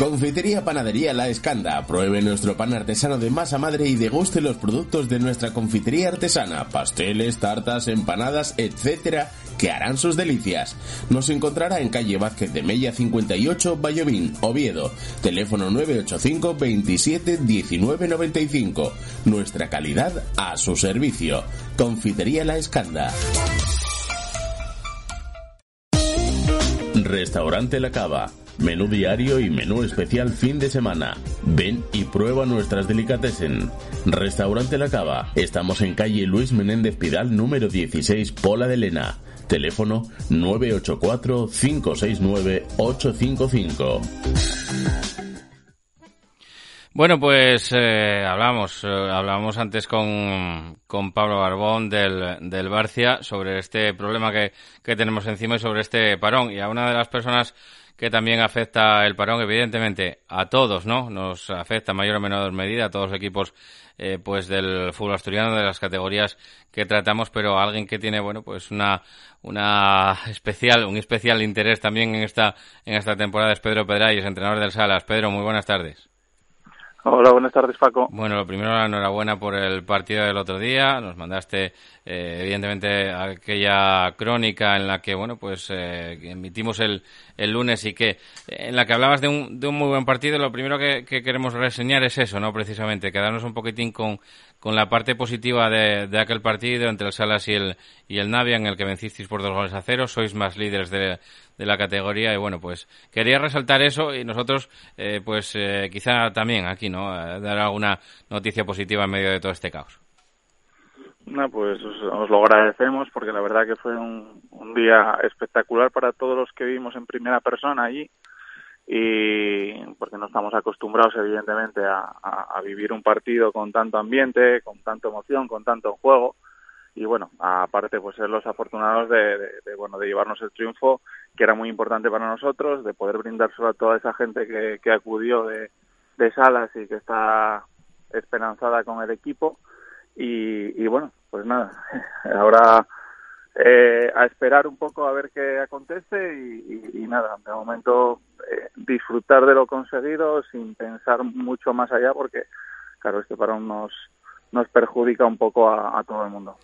Confitería Panadería La Escanda. Pruebe nuestro pan artesano de masa madre y deguste los productos de nuestra confitería artesana, pasteles, tartas, empanadas, etcétera, que harán sus delicias. Nos encontrará en calle Vázquez de Mella 58, Vallovín, Oviedo. Teléfono 985 27 19 95. Nuestra calidad a su servicio. Confitería La Escanda. Restaurante La Cava. Menú diario y menú especial fin de semana. Ven y prueba nuestras delicatessen. Restaurante La Cava. Estamos en calle Luis Menéndez Pidal número 16, Pola de Lena. Teléfono 984 569 855. Bueno, pues eh, hablamos, eh, hablamos antes con, con Pablo Barbón del, del Barcia sobre este problema que, que tenemos encima y sobre este parón. Y a una de las personas que también afecta el parón, evidentemente, a todos, ¿no? Nos afecta mayor o menor medida a todos los equipos eh, pues del fútbol asturiano, de las categorías que tratamos, pero alguien que tiene, bueno, pues una, una especial, un especial interés también en esta, en esta temporada es Pedro Pedrayes, entrenador del Salas. Pedro, muy buenas tardes. Hola, buenas tardes, Paco. Bueno, lo primero, enhorabuena por el partido del otro día. Nos mandaste, eh, evidentemente, aquella crónica en la que, bueno, pues eh, emitimos el, el lunes y que en la que hablabas de un, de un muy buen partido. Lo primero que queremos reseñar es eso, ¿no? Precisamente, quedarnos un poquitín con, con la parte positiva de, de, aquel partido entre el Salas y el, y el Navia, en el que vencisteis por dos goles a cero. Sois más líderes de, la categoría y bueno, pues quería resaltar eso y nosotros, eh, pues eh, quizá también aquí, ¿no? dar alguna noticia positiva en medio de todo este caos. No, pues os, lo agradecemos porque la verdad que fue un, un día espectacular para todos los que vivimos en primera persona allí porque no estamos acostumbrados evidentemente a, vivir un partido con tanto ambiente, con tanta emoción, con tanto juego. Y bueno, aparte pues ser los afortunados de, bueno de llevarnos el triunfo que era muy importante para nosotros, de poder brindárselo a toda esa gente que, que acudió de, de salas y que está esperanzada con el equipo. Y, y bueno, pues nada, (laughs) ahora eh, a esperar un poco a ver qué acontece y, nada, de momento eh, disfrutar de lo conseguido sin pensar mucho más allá porque claro, este parón nos, nos perjudica un poco a todo el mundo.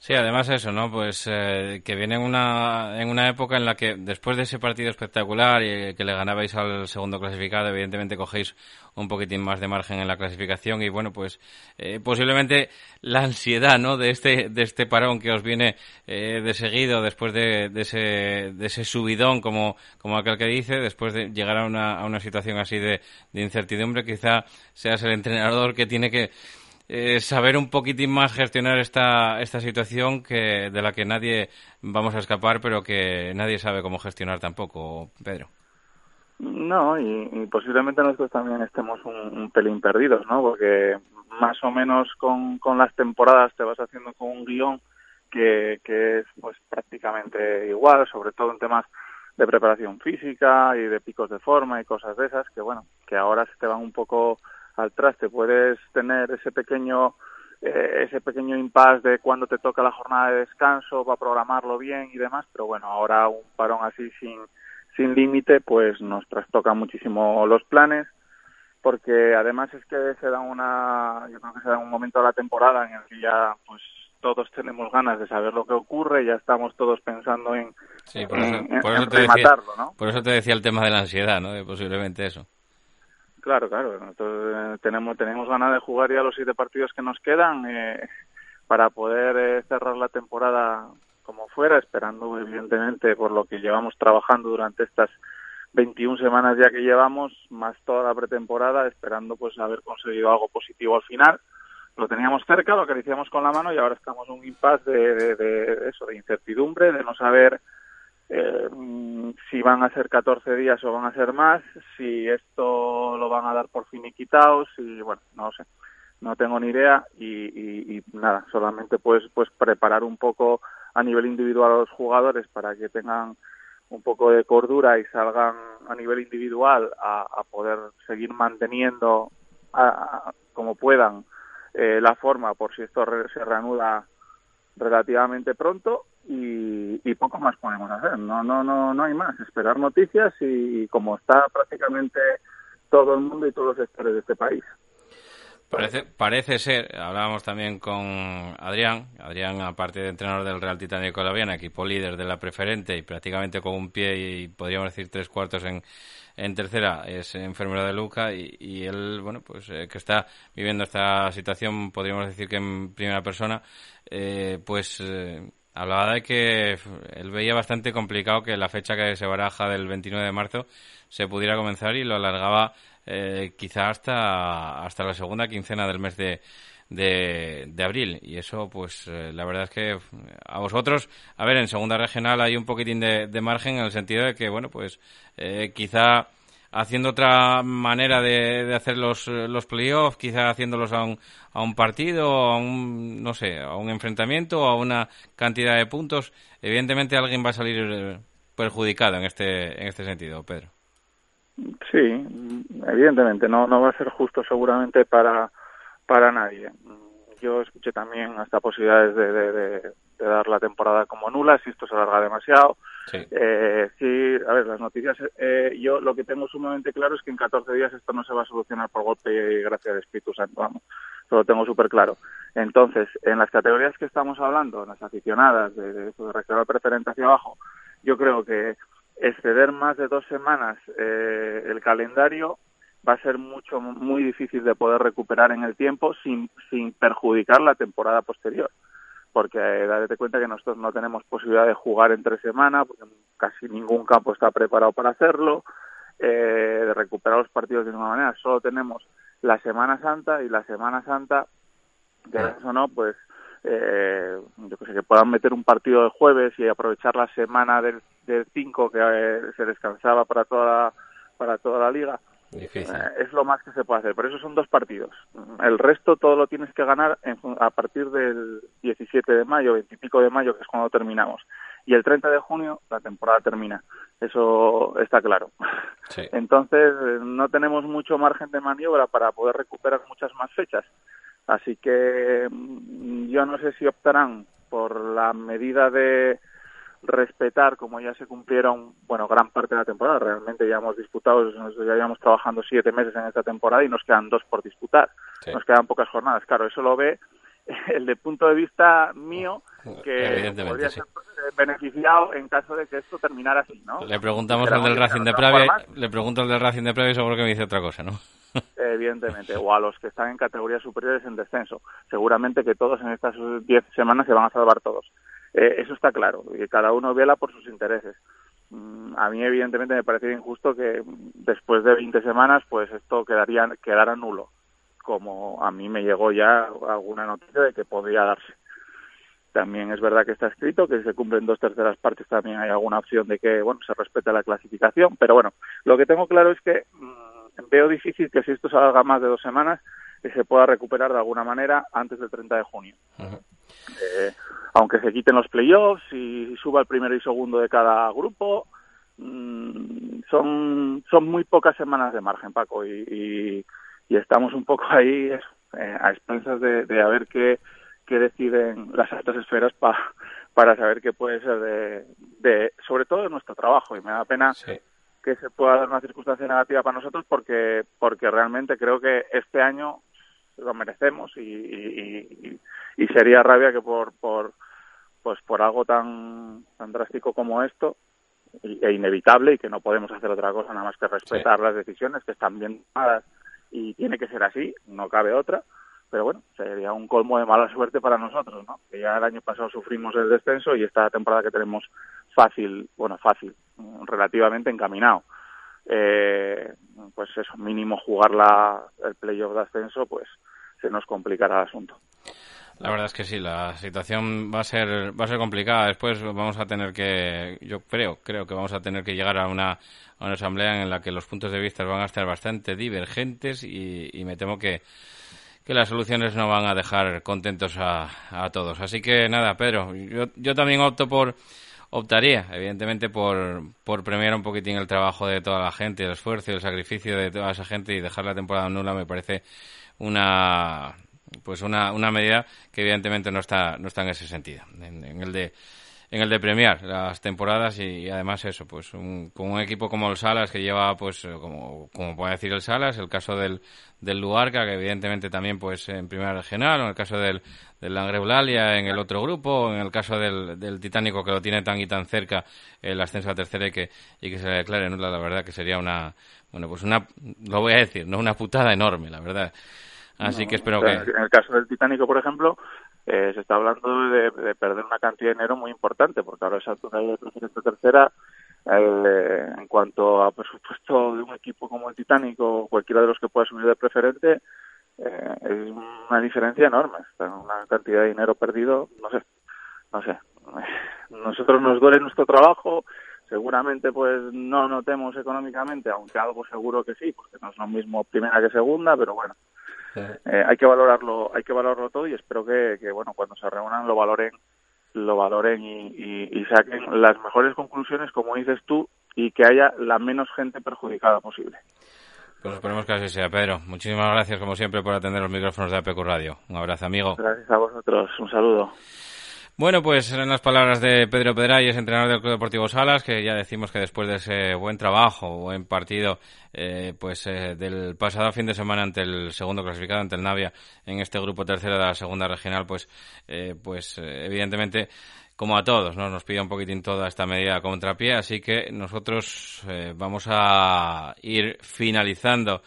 Sí, además eso, ¿no? Pues eh, que viene en una, en una época en la que después de ese partido espectacular y que le ganabais al segundo clasificado, evidentemente cogéis un poquitín más de margen en la clasificación y bueno, pues eh, posiblemente la ansiedad, ¿no? De este, de este parón que os viene eh, de seguido después de, de, ese, de ese subidón, como, como aquel que dice, después de llegar a una, a una situación así de, de incertidumbre, quizá seas el entrenador que tiene que eh, saber un poquitín más gestionar esta, esta situación que de la que nadie vamos a escapar, pero que nadie sabe cómo gestionar tampoco, Pedro. No, y, posiblemente nosotros también estemos un, un, pelín perdidos, ¿no? Porque más o menos con, con las temporadas te vas haciendo con un guion que, que es pues prácticamente igual, sobre todo en temas de preparación física y de picos de forma y cosas de esas, que bueno, que ahora se te van un poco al traste, puedes tener ese pequeño eh, ese pequeño impasse de cuando te toca la jornada de descanso, para programarlo bien y demás, pero bueno, ahora un parón así sin, sin límite, pues nos trastoca muchísimo los planes, porque además es que se da una, yo creo que se da un momento de la temporada en el que ya, pues todos tenemos ganas de saber lo que ocurre, ya estamos todos pensando en, sí, por eso, por eso te decía, ¿no? Por eso te decía el tema de la ansiedad, ¿no? posiblemente eso. Claro, claro. Nosotros eh, tenemos, tenemos ganas de jugar ya los siete partidos que nos quedan eh, para poder eh, cerrar la temporada como fuera, esperando evidentemente por lo que llevamos trabajando durante estas 21 semanas ya que llevamos, más toda la pretemporada, esperando pues haber conseguido algo positivo al final lo teníamos cerca, lo acariciamos con la mano y ahora estamos en un impasse de, de, eso, de incertidumbre, de no saber eh, si van a ser 14 días o van a ser más, si esto lo van a dar por finiquitados, y bueno, no sé, no tengo ni idea y, y, nada, solamente pues pues preparar un poco a nivel individual a los jugadores para que tengan un poco de cordura y salgan a nivel individual a, poder seguir manteniendo a, como puedan eh, la forma por si esto se reanuda relativamente pronto y, y, poco más podemos hacer. No, no, no, no hay más. Esperar noticias y, como está prácticamente todo el mundo y todos los sectores de este país. Parece, parece ser, hablábamos también con Adrián, Adrián aparte de entrenador del Real Titánico de la equipo líder de la preferente y prácticamente con un pie y podríamos decir tres cuartos en, en tercera es enfermera de Luca y, él, bueno, pues eh, que está viviendo esta situación, podríamos decir que en primera persona, eh, pues eh, hablaba de que él veía bastante complicado que la fecha que se baraja del 29 de marzo se pudiera comenzar y lo alargaba eh, quizá hasta, hasta la segunda quincena del mes de, de, abril. Y eso, pues, la verdad es que a vosotros, a ver, en segunda regional hay un poquitín de, de margen en el sentido de que, bueno, pues, eh, quizá haciendo otra manera de, de hacer los, los playoffs, quizá haciéndolos a un, a un partido, a un, no sé, a un enfrentamiento, a una cantidad de puntos, evidentemente alguien va a salir eh, perjudicado en este, en este sentido, Pedro. Sí, evidentemente, no, no va a ser justo seguramente para, para nadie. Yo escuché también hasta posibilidades de, de de dar la temporada como nula si esto se alarga demasiado. Sí, eh, sí a ver, las noticias, eh, yo lo que tengo sumamente claro es que en 14 días esto no se va a solucionar por golpe y gracias al Espíritu Santo, vamos, lo tengo súper claro. Entonces, en las categorías que estamos hablando, las aficionadas, de, de, de preferente hacia abajo, yo creo que exceder más de dos semanas eh, el calendario va a ser mucho muy difícil de poder recuperar en el tiempo sin, sin perjudicar la temporada posterior porque eh, date cuenta que nosotros no tenemos posibilidad de jugar entre semana, porque casi ningún campo está preparado para hacerlo, eh, de recuperar los partidos de ninguna manera. Solo tenemos la Semana Santa y la Semana Santa, de eso no, pues eh, yo que sé, que puedan meter un partido de jueves y aprovechar la semana del 5 que eh, se descansaba para toda para toda la liga eh, es lo más que se puede hacer. Por eso son dos partidos. El resto todo lo tienes que ganar a partir del 17 de mayo, 20 y pico de mayo, que es cuando terminamos. Y el 30 de junio la temporada termina. Eso está claro. (laughs) Entonces no tenemos mucho margen de maniobra para poder recuperar muchas más fechas. Así que mm, yo no sé si optarán por la medida de respetar como ya se cumplieron bueno gran parte de la temporada. Realmente ya hemos disputado ya llevamos trabajando siete meses en esta temporada y nos quedan dos por disputar. Nos quedan pocas jornadas. Claro eso lo ve (laughs) el de punto de vista mío que podría ser beneficiado en caso de que esto terminara así no le preguntamos al del Racing de Pravia le pregunto al del Racing de Pravia y seguro que me dice otra cosa no (laughs) evidentemente, o a los que están en categorías superiores en descenso. Seguramente que todos en estas diez semanas se van a salvar todos. Eh, eso está claro, y cada uno vela por sus intereses. Mm, a mí, evidentemente, me parece injusto que después de 20 semanas, pues esto quedaría, quedara nulo, como a mí me llegó ya alguna noticia de que podría darse. También es verdad que está escrito que si se cumplen dos terceras partes también hay alguna opción de que bueno se respete la clasificación, pero bueno, lo que tengo claro es que mm, veo difícil que si esto se alarga más de dos semanas que se pueda recuperar de alguna manera antes del 30 de junio eh, aunque se quiten los playoffs y suba el primero y segundo de cada grupo, mmm, son, son muy pocas semanas de margen, Paco, y, y, estamos un poco ahí eh, a expensas de, de a ver qué, qué deciden las altas esferas para para saber qué puede ser de, de, sobre todo de nuestro trabajo. Y me da pena que se pueda dar una circunstancia negativa para nosotros porque, porque realmente creo que este año lo merecemos y, y, y sería rabia que por, por, pues por algo tan, tan drástico como esto e inevitable y que no podemos hacer otra cosa nada más que respetar las decisiones que están bien tomadas y tiene que ser así, no cabe otra, pero bueno, sería un colmo de mala suerte para nosotros, ¿no? Que ya el año pasado sufrimos el descenso y esta temporada que tenemos fácil, bueno, fácil, relativamente encaminado. Eh, pues eso, mínimo jugar la, el playoff de ascenso, pues se nos complicará el asunto. La verdad es que sí, la situación va a ser va a ser complicada. Después vamos a tener que, yo creo, creo que vamos a tener que llegar a una, a una asamblea en la que los puntos de vista van a estar bastante divergentes y, me temo que que las soluciones no van a dejar contentos a, a todos. Así que nada, Pedro, yo, yo también opto por optaría, evidentemente, por, por premiar un poquitín el trabajo de toda la gente, el esfuerzo y el sacrificio de toda esa gente y dejar la temporada nula me parece una pues una, una medida que evidentemente no está no está en ese sentido en el de en el de premiar las temporadas y, además eso, pues un, con un equipo como el Salas que lleva, pues como, como puede decir el Salas, el caso del, del Luarca que evidentemente también pues en primera regional, o en el caso del, del Langreulalia en el otro grupo, en el caso del, del Titánico que lo tiene tan y tan cerca el ascenso a tercera y que, y que se le declare nula, la verdad que sería una, bueno pues una, lo voy a decir, no una putada enorme, la verdad. Así que espero que... En el caso del Titánico, por ejemplo, eh, se está hablando de, de, perder una cantidad de dinero muy importante, porque ahora esa altura de preferente tercera, eh, en cuanto a presupuesto de un equipo como el Titánico o cualquiera de los que pueda subir de preferente, eh, es una diferencia enorme. Una cantidad de dinero perdido, no sé, no sé. (laughs) Nosotros nos duele nuestro trabajo, seguramente pues no notemos económicamente, aunque algo seguro que sí, porque no es lo mismo primera que segunda, pero bueno, eh, hay que valorarlo hay que valorarlo todo y espero que, que bueno cuando se reúnan lo valoren lo valoren y, y, y, saquen las mejores conclusiones como dices tú y que haya la menos gente perjudicada posible. Pues esperemos que así sea Pedro. Muchísimas gracias como siempre por atender los micrófonos de APQ Radio. Un abrazo amigo. Gracias a vosotros. Un saludo bueno, pues eran las palabras de Pedro Pedrayes, entrenador del Club Deportivo Salas, que ya decimos que después de ese buen trabajo, buen partido, eh, pues eh, del pasado fin de semana ante el segundo clasificado, ante el Navia, en este grupo tercero de la segunda regional, pues, eh, pues evidentemente, como a todos, ¿no? nos pide un poquitín toda esta medida contrapié, así que nosotros vamos a ir finalizando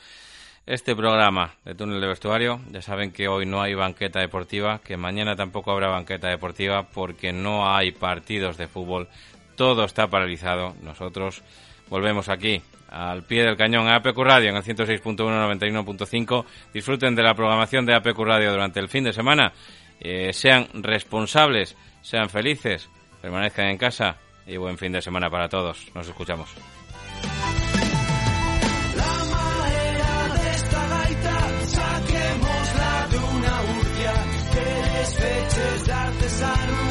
este programa de túnel de vestuario. Ya saben que hoy no hay banqueta deportiva, que mañana tampoco habrá banqueta deportiva porque no hay partidos de fútbol. Todo está paralizado. Nosotros volvemos aquí al pie del cañón a APQ Radio en el 106.1 91.5. Disfruten de la programación de APQ Radio durante el fin de semana. Eh, sean responsables, sean felices, permanezcan en casa y buen fin de semana para todos. Nos escuchamos. pasar un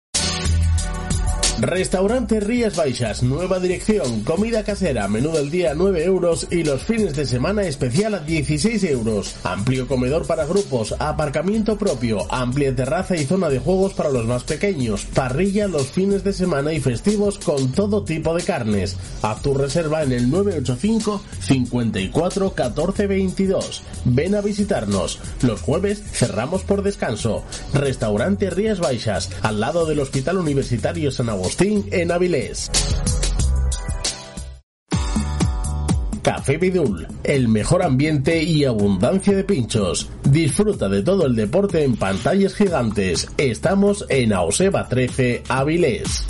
Restaurante Rías Baixas, nueva dirección, comida casera, menú del día 9 euros y los fines de semana especial a 16 euros. Amplio comedor para grupos, aparcamiento propio, amplia terraza y zona de juegos para los más pequeños, parrilla los fines de semana y festivos con todo tipo de carnes. Haz tu reserva en el 985 54 14 22. Ven a visitarnos. Los jueves cerramos por descanso. Restaurante Rías Baixas, al lado del Hospital Universitario San Agustín en Avilés. Café Vidul, el mejor ambiente y abundancia de pinchos. Disfruta de todo el deporte en pantallas gigantes. Estamos en Auseba 13, Avilés.